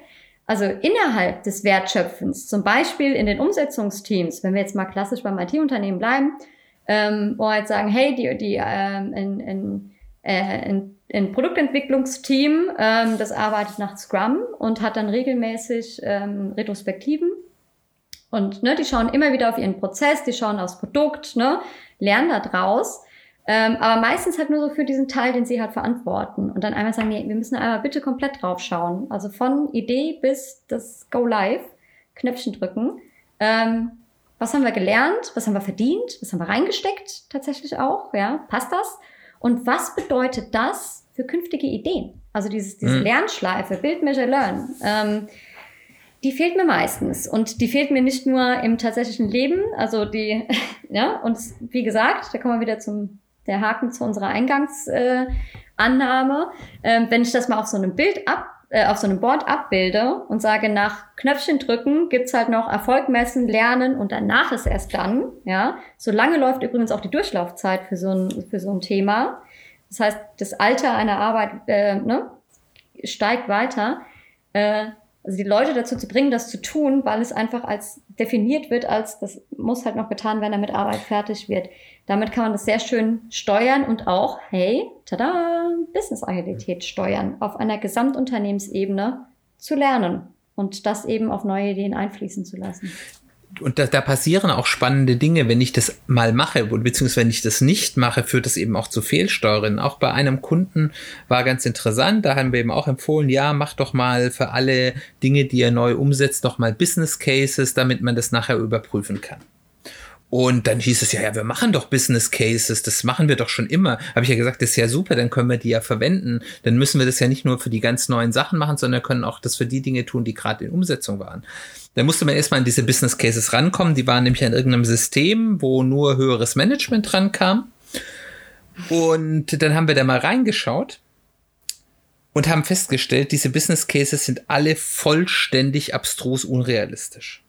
Also innerhalb des Wertschöpfens, zum Beispiel in den Umsetzungsteams, wenn wir jetzt mal klassisch beim IT-Unternehmen bleiben, ähm, wo halt sagen, hey, die, die ähm, in, in, äh, ein, ein Produktentwicklungsteam, ähm, das arbeitet nach Scrum und hat dann regelmäßig ähm, Retrospektiven. Und ne, die schauen immer wieder auf ihren Prozess, die schauen aufs Produkt, ne, lernen da draus. Ähm, aber meistens halt nur so für diesen Teil, den sie halt verantworten. Und dann einmal sagen, nee, wir müssen einmal bitte komplett drauf schauen. Also von Idee bis das Go Live, Knöpfchen drücken. Ähm, was haben wir gelernt? Was haben wir verdient? Was haben wir reingesteckt? Tatsächlich auch, ja. Passt das? Und was bedeutet das für künftige Ideen? Also dieses, diese mhm. Lernschleife, Build, Measure, Learn. Ähm, die fehlt mir meistens. Und die fehlt mir nicht nur im tatsächlichen Leben, also die, ja, und wie gesagt, da kommen wir wieder zum, der Haken zu unserer Eingangsannahme. Äh, ähm, wenn ich das mal auf so einem Bild ab, äh, auf so einem Board abbilde und sage, nach Knöpfchen drücken gibt's halt noch Erfolg messen, lernen und danach ist erst dann, ja. So lange läuft übrigens auch die Durchlaufzeit für so ein, für so ein Thema. Das heißt, das Alter einer Arbeit äh, ne, steigt weiter. Äh, also die Leute dazu zu bringen, das zu tun, weil es einfach als definiert wird, als das muss halt noch getan werden, damit Arbeit fertig wird. Damit kann man das sehr schön steuern und auch, hey, tada, Business-Agilität steuern, auf einer Gesamtunternehmensebene zu lernen und das eben auf neue Ideen einfließen zu lassen und da, da passieren auch spannende Dinge, wenn ich das mal mache, beziehungsweise wenn ich das nicht mache, führt das eben auch zu Fehlsteuern. Auch bei einem Kunden war ganz interessant, da haben wir eben auch empfohlen, ja, mach doch mal für alle Dinge, die ihr neu umsetzt, doch mal Business Cases, damit man das nachher überprüfen kann. Und dann hieß es ja, ja, wir machen doch Business Cases, das machen wir doch schon immer. Habe ich ja gesagt, das ist ja super, dann können wir die ja verwenden. Dann müssen wir das ja nicht nur für die ganz neuen Sachen machen, sondern können auch das für die Dinge tun, die gerade in Umsetzung waren. Da musste man erstmal an diese Business Cases rankommen. Die waren nämlich an irgendeinem System, wo nur höheres Management dran kam. Und dann haben wir da mal reingeschaut und haben festgestellt, diese Business Cases sind alle vollständig abstrus unrealistisch.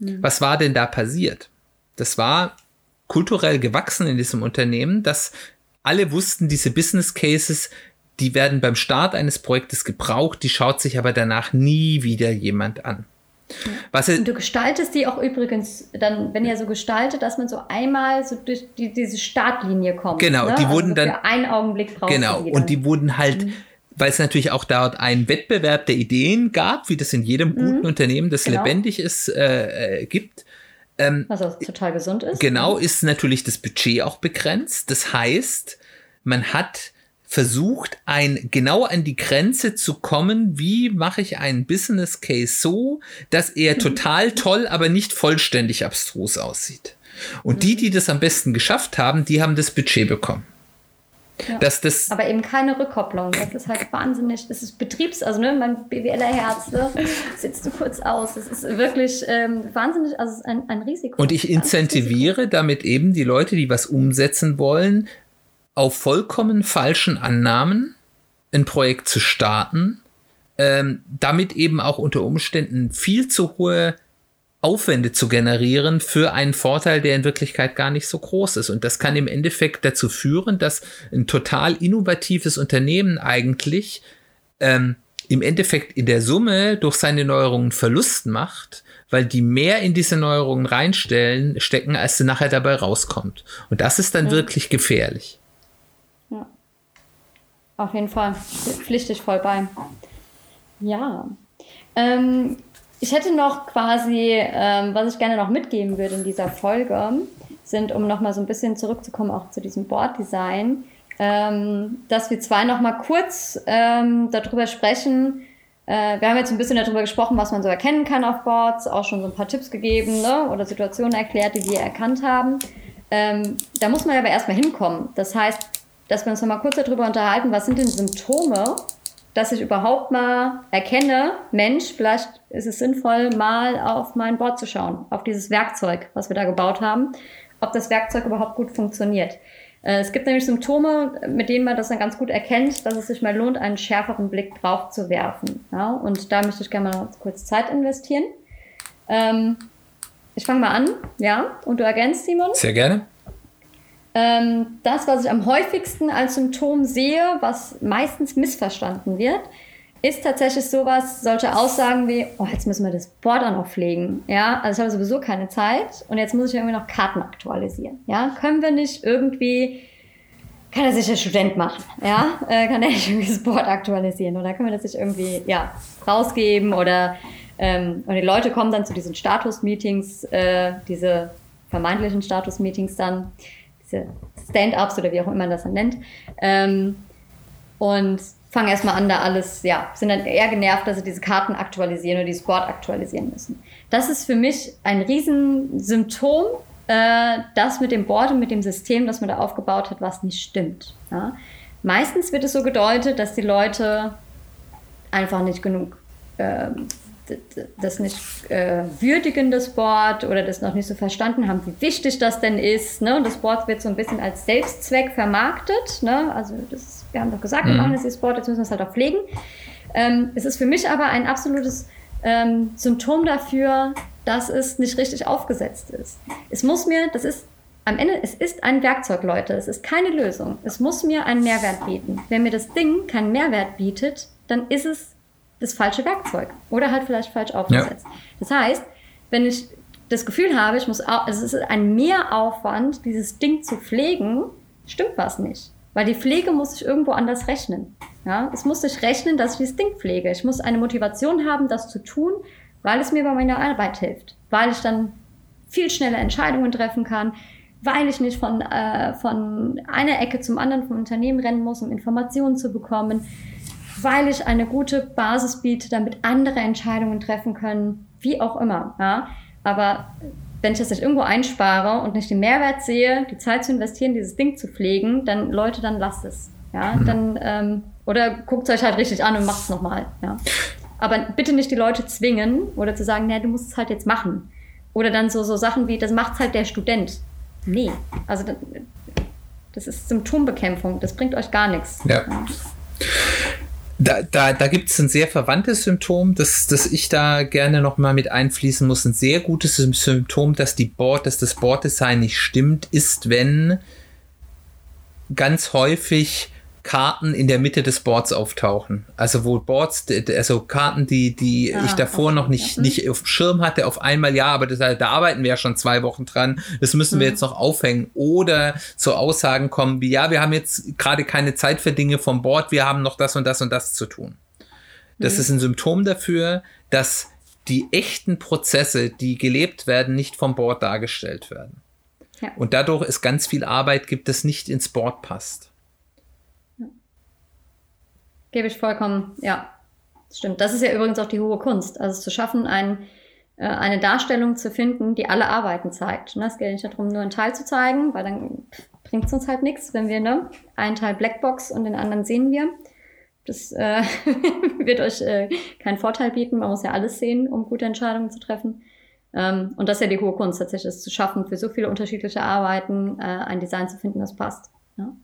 Mhm. Was war denn da passiert? Das war kulturell gewachsen in diesem Unternehmen, dass alle wussten, diese Business Cases, die werden beim Start eines Projektes gebraucht, die schaut sich aber danach nie wieder jemand an. Was und du gestaltest die auch übrigens dann, wenn ihr so gestaltet, dass man so einmal so durch die, diese Startlinie kommt. Genau, ne? die wurden also dann. Für einen Augenblick braucht Genau, und die wurden halt. Mhm. Weil es natürlich auch dort einen Wettbewerb der Ideen gab, wie das in jedem guten mhm. Unternehmen, das genau. lebendig ist, äh, äh gibt ähm, Was auch total gesund ist. Genau, ist natürlich das Budget auch begrenzt. Das heißt, man hat versucht, ein, genau an die Grenze zu kommen, wie mache ich einen Business Case so, dass er mhm. total toll, aber nicht vollständig abstrus aussieht. Und die, mhm. die das am besten geschafft haben, die haben das Budget bekommen. Ja. Dass das aber eben keine Rückkopplung. Das ist halt wahnsinnig. Das ist Betriebs-, also ne, mein BWLer-Herz ne, sitzt du kurz aus. Das ist wirklich ähm, wahnsinnig, also es ist ein, ein Risiko. Und ich incentiviere damit eben die Leute, die was umsetzen wollen, auf vollkommen falschen Annahmen ein Projekt zu starten, ähm, damit eben auch unter Umständen viel zu hohe Aufwände zu generieren für einen Vorteil, der in Wirklichkeit gar nicht so groß ist. Und das kann im Endeffekt dazu führen, dass ein total innovatives Unternehmen eigentlich ähm, im Endeffekt in der Summe durch seine Neuerungen Verlust macht, weil die mehr in diese Neuerungen reinstellen, stecken, als sie nachher dabei rauskommt. Und das ist dann ja. wirklich gefährlich. Ja. Auf jeden Fall. Pflichte ich voll bei. Ja. Ähm, ich hätte noch quasi, ähm, was ich gerne noch mitgeben würde in dieser Folge, sind, um nochmal so ein bisschen zurückzukommen, auch zu diesem Boarddesign, ähm, dass wir zwei nochmal kurz ähm, darüber sprechen. Äh, wir haben jetzt ein bisschen darüber gesprochen, was man so erkennen kann auf Boards, auch schon so ein paar Tipps gegeben ne? oder Situationen erklärt, die wir erkannt haben. Ähm, da muss man aber erstmal hinkommen. Das heißt, dass wir uns noch mal kurz darüber unterhalten, was sind denn Symptome, dass ich überhaupt mal erkenne, Mensch, vielleicht ist es sinnvoll, mal auf mein Board zu schauen, auf dieses Werkzeug, was wir da gebaut haben, ob das Werkzeug überhaupt gut funktioniert. Äh, es gibt nämlich Symptome, mit denen man das dann ganz gut erkennt, dass es sich mal lohnt, einen schärferen Blick drauf zu werfen. Ja, und da möchte ich gerne mal kurz Zeit investieren. Ähm, ich fange mal an, ja, und du ergänzt, Simon. Sehr gerne. Ähm, das, was ich am häufigsten als Symptom sehe, was meistens missverstanden wird, ist tatsächlich sowas, solche Aussagen wie, oh, jetzt müssen wir das Board auch noch pflegen. Ja, also ich habe sowieso keine Zeit und jetzt muss ich irgendwie noch Karten aktualisieren. Ja, können wir nicht irgendwie, kann er sich der Student machen? Ja, äh, kann er nicht irgendwie das Board aktualisieren oder können wir das nicht irgendwie, ja, rausgeben oder, ähm, und die Leute kommen dann zu diesen Status-Meetings, äh, diese vermeintlichen Status-Meetings dann, diese Stand-ups oder wie auch immer man das dann nennt. Ähm, und fangen erstmal an, da alles, ja, sind dann eher genervt, dass sie diese Karten aktualisieren oder die Squad aktualisieren müssen. Das ist für mich ein Riesensymptom, äh, das mit dem Board und mit dem System, das man da aufgebaut hat, was nicht stimmt. Ja? Meistens wird es so gedeutet, dass die Leute einfach nicht genug äh, das nicht äh, würdigen, das Board, oder das noch nicht so verstanden haben, wie wichtig das denn ist. Ne? Und das Board wird so ein bisschen als Selbstzweck vermarktet. Ne? Also das, wir haben doch gesagt, wir mhm. machen das Sport, jetzt müssen wir es halt auch pflegen. Ähm, es ist für mich aber ein absolutes ähm, Symptom dafür, dass es nicht richtig aufgesetzt ist. Es muss mir, das ist am Ende, es ist ein Werkzeug, Leute. Es ist keine Lösung. Es muss mir einen Mehrwert bieten. Wenn mir das Ding keinen Mehrwert bietet, dann ist es das falsche Werkzeug oder halt vielleicht falsch aufgesetzt. Ja. Das heißt, wenn ich das Gefühl habe, ich muss, es ist ein Mehraufwand, dieses Ding zu pflegen, stimmt was nicht. Weil die Pflege muss sich irgendwo anders rechnen. Ja, es muss sich rechnen, dass ich dieses Ding pflege. Ich muss eine Motivation haben, das zu tun, weil es mir bei meiner Arbeit hilft. Weil ich dann viel schneller Entscheidungen treffen kann, weil ich nicht von, äh, von einer Ecke zum anderen vom Unternehmen rennen muss, um Informationen zu bekommen, weil ich eine gute Basis biete, damit andere Entscheidungen treffen können, wie auch immer. Ja? Aber wenn ich das nicht irgendwo einspare und nicht den Mehrwert sehe, die Zeit zu investieren, dieses Ding zu pflegen, dann Leute, dann lasst es. Ja, mhm. dann ähm, oder guckt es euch halt richtig an und macht es nochmal. Ja. Aber bitte nicht die Leute zwingen oder zu sagen, nee, du musst es halt jetzt machen. Oder dann so, so Sachen wie, das macht halt der Student. Nee, also das ist Symptombekämpfung, das bringt euch gar nichts. Ja. ja. Da, da, da gibt es ein sehr verwandtes Symptom, das, das ich da gerne noch mal mit einfließen muss. Ein sehr gutes Symptom, dass die Board, dass das Boarddesign nicht stimmt, ist, wenn ganz häufig Karten in der Mitte des Boards auftauchen. Also wo Boards, also Karten, die, die ah, ich davor okay. noch nicht, nicht auf dem Schirm hatte, auf einmal ja, aber das, da arbeiten wir ja schon zwei Wochen dran. Das müssen wir mhm. jetzt noch aufhängen. Oder so Aussagen kommen wie, ja, wir haben jetzt gerade keine Zeit für Dinge vom Board, wir haben noch das und das und das zu tun. Das mhm. ist ein Symptom dafür, dass die echten Prozesse, die gelebt werden, nicht vom Board dargestellt werden. Ja. Und dadurch ist ganz viel Arbeit gibt, das nicht ins Board passt. Gebe ich vollkommen, ja, stimmt. Das ist ja übrigens auch die hohe Kunst. Also zu schaffen, ein, äh, eine Darstellung zu finden, die alle Arbeiten zeigt. Ne? Es geht nicht darum, nur einen Teil zu zeigen, weil dann bringt es uns halt nichts, wenn wir ne, einen Teil Blackbox und den anderen sehen wir. Das äh, wird euch äh, keinen Vorteil bieten. Man muss ja alles sehen, um gute Entscheidungen zu treffen. Ähm, und das ist ja die hohe Kunst, tatsächlich es zu schaffen, für so viele unterschiedliche Arbeiten äh, ein Design zu finden, das passt. Ja?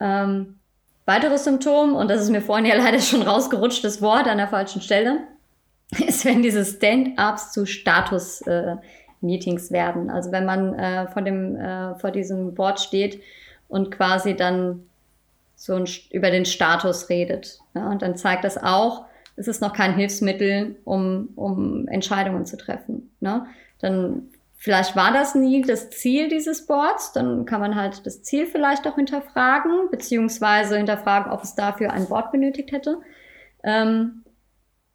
Ähm, Weiteres Symptom, und das ist mir vorhin ja leider schon rausgerutscht, das Wort an der falschen Stelle, ist, wenn diese Stand-ups zu Status-Meetings äh, werden. Also wenn man äh, vor, dem, äh, vor diesem Board steht und quasi dann so ein, über den Status redet. Ja, und dann zeigt das auch, es ist noch kein Hilfsmittel, um, um Entscheidungen zu treffen. Ne? Dann Vielleicht war das nie das Ziel dieses Boards, dann kann man halt das Ziel vielleicht auch hinterfragen, beziehungsweise hinterfragen, ob es dafür ein Board benötigt hätte. Ähm,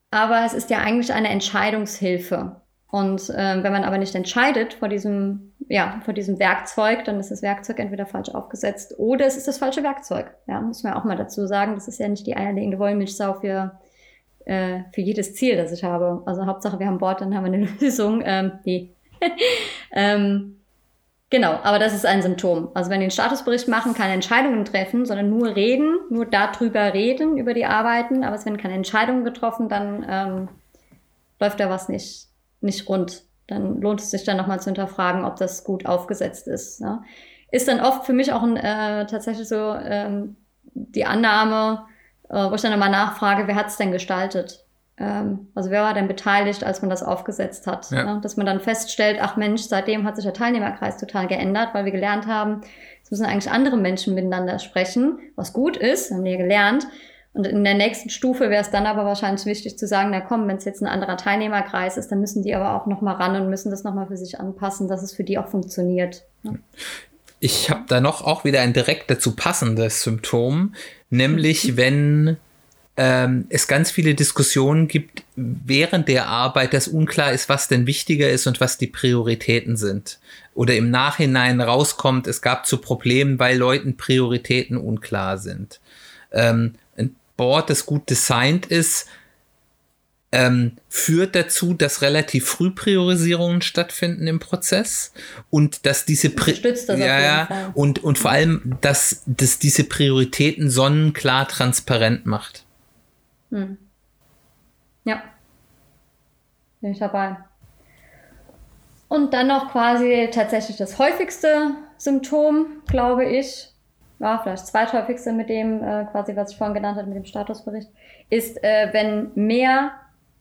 aber es ist ja eigentlich eine Entscheidungshilfe. Und äh, wenn man aber nicht entscheidet vor diesem, ja, vor diesem Werkzeug, dann ist das Werkzeug entweder falsch aufgesetzt oder es ist das falsche Werkzeug. Ja, muss man auch mal dazu sagen. Das ist ja nicht die eierlegende Wollmilchsau für, äh, für jedes Ziel, das ich habe. Also Hauptsache, wir haben Board, dann haben wir eine Lösung. Ähm, nee, ähm, Genau, aber das ist ein Symptom. Also wenn die einen Statusbericht machen, keine Entscheidungen treffen, sondern nur reden, nur darüber reden, über die Arbeiten, aber es werden keine Entscheidungen getroffen, dann ähm, läuft da was nicht, nicht rund. Dann lohnt es sich dann nochmal zu hinterfragen, ob das gut aufgesetzt ist. Ja. Ist dann oft für mich auch ein, äh, tatsächlich so ähm, die Annahme, äh, wo ich dann nochmal nachfrage, wer hat es denn gestaltet? Ähm, also wer war denn beteiligt, als man das aufgesetzt hat? Ja. Ne? Dass man dann feststellt, ach Mensch, seitdem hat sich der Teilnehmerkreis total geändert, weil wir gelernt haben, es müssen eigentlich andere Menschen miteinander sprechen, was gut ist, haben wir gelernt. Und in der nächsten Stufe wäre es dann aber wahrscheinlich wichtig zu sagen, na komm, wenn es jetzt ein anderer Teilnehmerkreis ist, dann müssen die aber auch nochmal ran und müssen das nochmal für sich anpassen, dass es für die auch funktioniert. Ne? Ich habe da noch auch wieder ein direkt dazu passendes Symptom, nämlich wenn ähm, es ganz viele Diskussionen gibt während der Arbeit, dass unklar ist, was denn wichtiger ist und was die Prioritäten sind. Oder im Nachhinein rauskommt, es gab zu Problemen, weil Leuten Prioritäten unklar sind. Ähm, ein Board, das gut designt ist, ähm, führt dazu, dass relativ früh Priorisierungen stattfinden im Prozess und dass diese Pri ja, ja, und und vor allem, dass, dass diese Prioritäten sonnenklar transparent macht. Hm. Ja. Bin ich dabei. Und dann noch quasi tatsächlich das häufigste Symptom, glaube ich, ja, vielleicht das zweithäufigste mit dem, äh, quasi, was ich vorhin genannt habe, mit dem Statusbericht, ist, äh, wenn mehr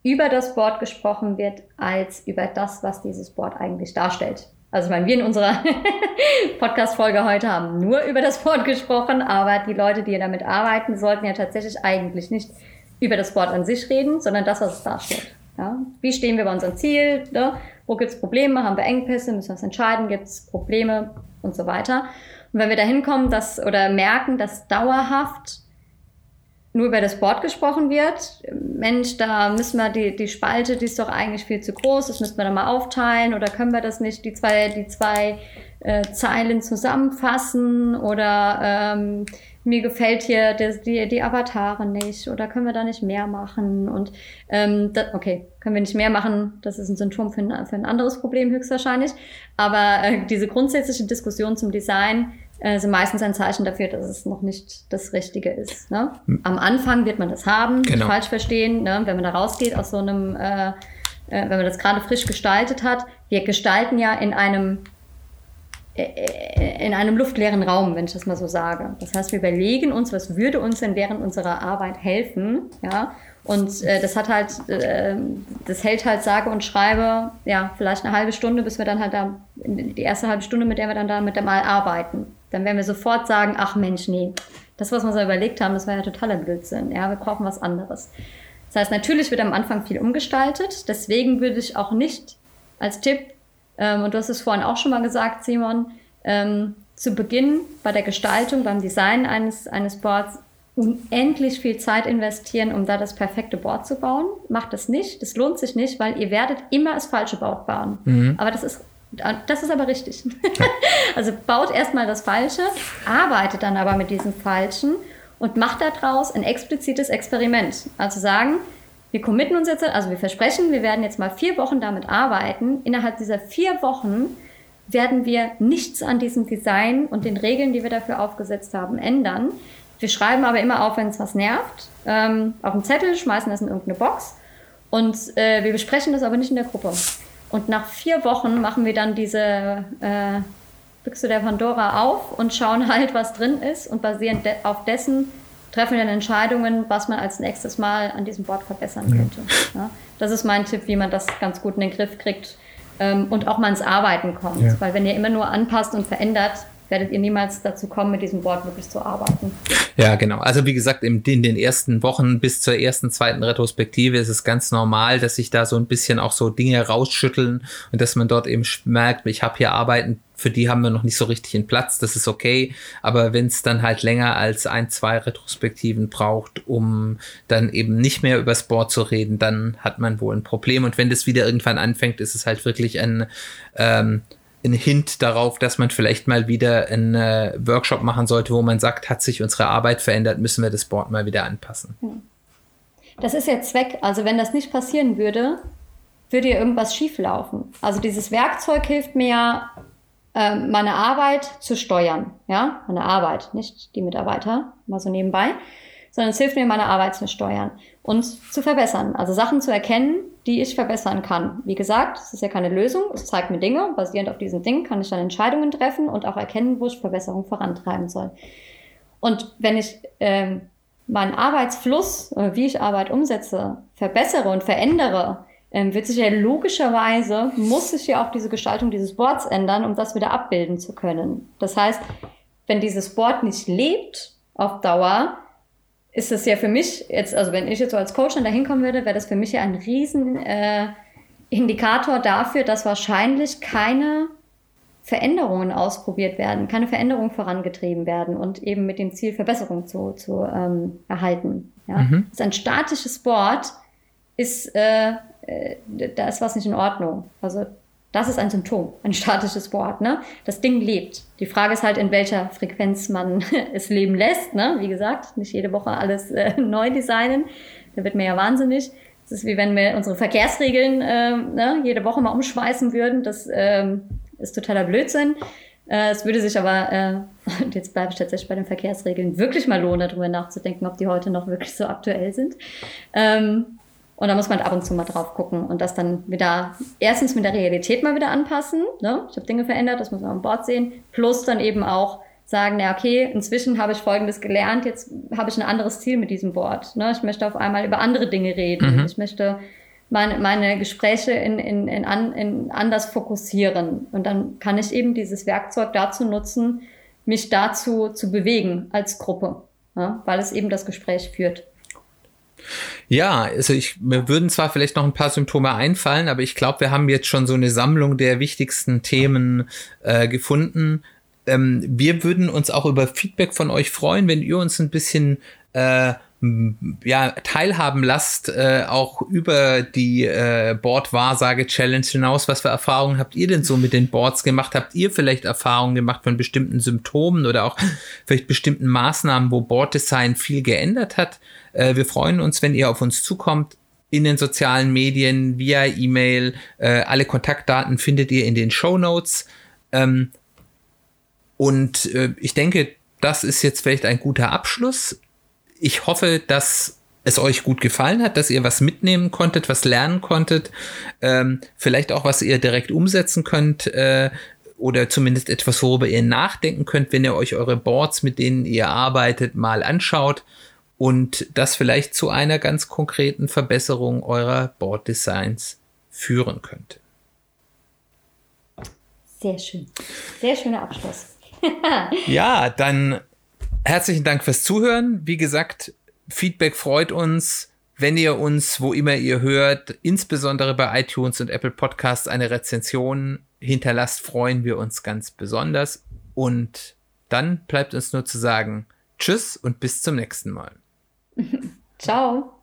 über das Board gesprochen wird, als über das, was dieses Board eigentlich darstellt. Also ich meine, wir in unserer Podcast-Folge heute haben nur über das Board gesprochen, aber die Leute, die damit arbeiten, sollten ja tatsächlich eigentlich nicht über das Wort an sich reden, sondern das, was es darstellt. Ja? Wie stehen wir bei unserem Ziel? Ne? Wo gibt es Probleme? Haben wir Engpässe? Müssen wir was entscheiden? Gibt es Probleme? Und so weiter. Und wenn wir da hinkommen dass, oder merken, dass dauerhaft nur über das Board gesprochen wird, Mensch, da müssen wir die, die Spalte, die ist doch eigentlich viel zu groß, das müssen wir dann mal aufteilen oder können wir das nicht, die zwei, die zwei äh, Zeilen zusammenfassen oder ähm, mir gefällt hier die, die, die Avatare nicht oder können wir da nicht mehr machen und ähm, das, okay, können wir nicht mehr machen, das ist ein Symptom für ein, für ein anderes Problem höchstwahrscheinlich, aber äh, diese grundsätzliche Diskussion zum Design äh, sind meistens ein Zeichen dafür, dass es noch nicht das Richtige ist. Ne? Hm. Am Anfang wird man das haben, genau. falsch verstehen, ne? wenn man da rausgeht aus so einem, äh, äh, wenn man das gerade frisch gestaltet hat. Wir gestalten ja in einem in einem luftleeren Raum, wenn ich das mal so sage. Das heißt, wir überlegen uns, was würde uns denn während unserer Arbeit helfen, ja. Und äh, das hat halt, äh, das hält halt sage und schreibe, ja, vielleicht eine halbe Stunde, bis wir dann halt da, die erste halbe Stunde, mit der wir dann da mit der Mal arbeiten. Dann werden wir sofort sagen, ach Mensch, nee, das, was wir uns überlegt haben, das war ja totaler Blödsinn. Ja, wir brauchen was anderes. Das heißt, natürlich wird am Anfang viel umgestaltet. Deswegen würde ich auch nicht als Tipp ähm, und du hast es vorhin auch schon mal gesagt, Simon, ähm, zu Beginn bei der Gestaltung, beim Design eines, eines Boards unendlich viel Zeit investieren, um da das perfekte Board zu bauen. Macht das nicht. Das lohnt sich nicht, weil ihr werdet immer das falsche Board bauen. Mhm. Aber das ist das ist aber richtig. also baut erstmal das Falsche, arbeitet dann aber mit diesem Falschen und macht daraus ein explizites Experiment. Also sagen, wir committen uns jetzt, also wir versprechen, wir werden jetzt mal vier Wochen damit arbeiten. Innerhalb dieser vier Wochen werden wir nichts an diesem Design und den Regeln, die wir dafür aufgesetzt haben, ändern. Wir schreiben aber immer auf, wenn es was nervt, ähm, auf einen Zettel, schmeißen das in irgendeine Box und äh, wir besprechen das aber nicht in der Gruppe. Und nach vier Wochen machen wir dann diese äh, Büchse der Pandora auf und schauen halt, was drin ist und basierend de auf dessen treffen dann Entscheidungen, was man als nächstes Mal an diesem Board verbessern könnte. Ja, das ist mein Tipp, wie man das ganz gut in den Griff kriegt ähm, und auch mal ins Arbeiten kommt. Ja. Weil wenn ihr immer nur anpasst und verändert, werdet ihr niemals dazu kommen, mit diesem Board wirklich zu arbeiten. Ja, genau. Also wie gesagt, in, in, den ersten Wochen bis zur ersten, zweiten Retrospektive ist es ganz normal, dass sich da so ein bisschen auch so Dinge rausschütteln und dass man dort eben merkt, ich habe hier Arbeiten für die haben wir noch nicht so richtig einen Platz, das ist okay. Aber wenn es dann halt länger als ein, zwei Retrospektiven braucht, um dann eben nicht mehr übers Board zu reden, dann hat man wohl ein Problem. Und wenn das wieder irgendwann anfängt, ist es halt wirklich ein, ähm, ein Hint darauf, dass man vielleicht mal wieder einen äh, Workshop machen sollte, wo man sagt, hat sich unsere Arbeit verändert, müssen wir das Board mal wieder anpassen. Das ist ja Zweck. Also wenn das nicht passieren würde, würde ja irgendwas schieflaufen. Also dieses Werkzeug hilft mir äh, meine Arbeit zu steuern. Ja, meine Arbeit, nicht die Mitarbeiter, mal so nebenbei, sondern es hilft mir, meine Arbeit zu steuern und zu verbessern. Also Sachen zu erkennen, die ich verbessern kann. Wie gesagt, es ist ja keine Lösung, es zeigt mir Dinge. Basierend auf diesen Dingen kann ich dann Entscheidungen treffen und auch erkennen, wo ich Verbesserung vorantreiben soll. Und wenn ich ähm, meinen Arbeitsfluss, wie ich Arbeit umsetze, verbessere und verändere, ähm, wird sich ja logischerweise, muss sich ja auch diese Gestaltung dieses Boards ändern, um das wieder abbilden zu können. Das heißt, wenn dieses Board nicht lebt auf Dauer, ist es ja für mich jetzt, also wenn ich jetzt so als Coach dann da hinkommen würde, wäre das für mich ja ein riesen äh, Indikator dafür, dass wahrscheinlich keine Veränderungen ausprobiert werden, keine Veränderungen vorangetrieben werden und eben mit dem Ziel Verbesserung zu, zu ähm, erhalten. Ja? Mhm. Das ist ein statisches Board ist, äh, äh, da ist was nicht in Ordnung. Also das ist ein Symptom, ein statisches Board. Ne? Das Ding lebt. Die Frage ist halt, in welcher Frequenz man es leben lässt. Ne? Wie gesagt, nicht jede Woche alles äh, neu designen. Da wird mir ja wahnsinnig. Es ist wie wenn wir unsere Verkehrsregeln äh, ne, jede Woche mal umschmeißen würden. Das ähm, ist totaler Blödsinn. Äh, es würde sich aber, äh, und jetzt bleibe ich tatsächlich bei den Verkehrsregeln, wirklich mal lohnen, darüber nachzudenken, ob die heute noch wirklich so aktuell sind. Ähm, und da muss man ab und zu mal drauf gucken und das dann wieder erstens mit der Realität mal wieder anpassen. Ne? Ich habe Dinge verändert, das muss man an Bord sehen. Plus dann eben auch sagen, na okay, inzwischen habe ich Folgendes gelernt, jetzt habe ich ein anderes Ziel mit diesem Board. Ne? Ich möchte auf einmal über andere Dinge reden. Mhm. Ich möchte meine, meine Gespräche in, in, in, an, in anders fokussieren. Und dann kann ich eben dieses Werkzeug dazu nutzen, mich dazu zu bewegen als Gruppe, ja, weil es eben das Gespräch führt. Ja, also ich, mir würden zwar vielleicht noch ein paar Symptome einfallen, aber ich glaube, wir haben jetzt schon so eine Sammlung der wichtigsten Themen äh, gefunden. Ähm, wir würden uns auch über Feedback von euch freuen, wenn ihr uns ein bisschen äh, ja, teilhaben lasst, äh, auch über die äh, Board-Wahrsage-Challenge hinaus. Was für Erfahrungen habt ihr denn so mit den Boards gemacht? Habt ihr vielleicht Erfahrungen gemacht von bestimmten Symptomen oder auch vielleicht bestimmten Maßnahmen, wo Board-Design viel geändert hat? Äh, wir freuen uns, wenn ihr auf uns zukommt in den sozialen Medien, via E-Mail. Äh, alle Kontaktdaten findet ihr in den Show Notes. Ähm, und äh, ich denke, das ist jetzt vielleicht ein guter Abschluss ich hoffe, dass es euch gut gefallen hat, dass ihr was mitnehmen konntet, was lernen konntet, ähm, vielleicht auch was ihr direkt umsetzen könnt äh, oder zumindest etwas, worüber ihr nachdenken könnt, wenn ihr euch eure Boards, mit denen ihr arbeitet, mal anschaut und das vielleicht zu einer ganz konkreten Verbesserung eurer Board-Designs führen könnte. Sehr schön. Sehr schöner Abschluss. ja, dann Herzlichen Dank fürs Zuhören. Wie gesagt, Feedback freut uns. Wenn ihr uns, wo immer ihr hört, insbesondere bei iTunes und Apple Podcasts eine Rezension hinterlasst, freuen wir uns ganz besonders. Und dann bleibt uns nur zu sagen, Tschüss und bis zum nächsten Mal. Ciao.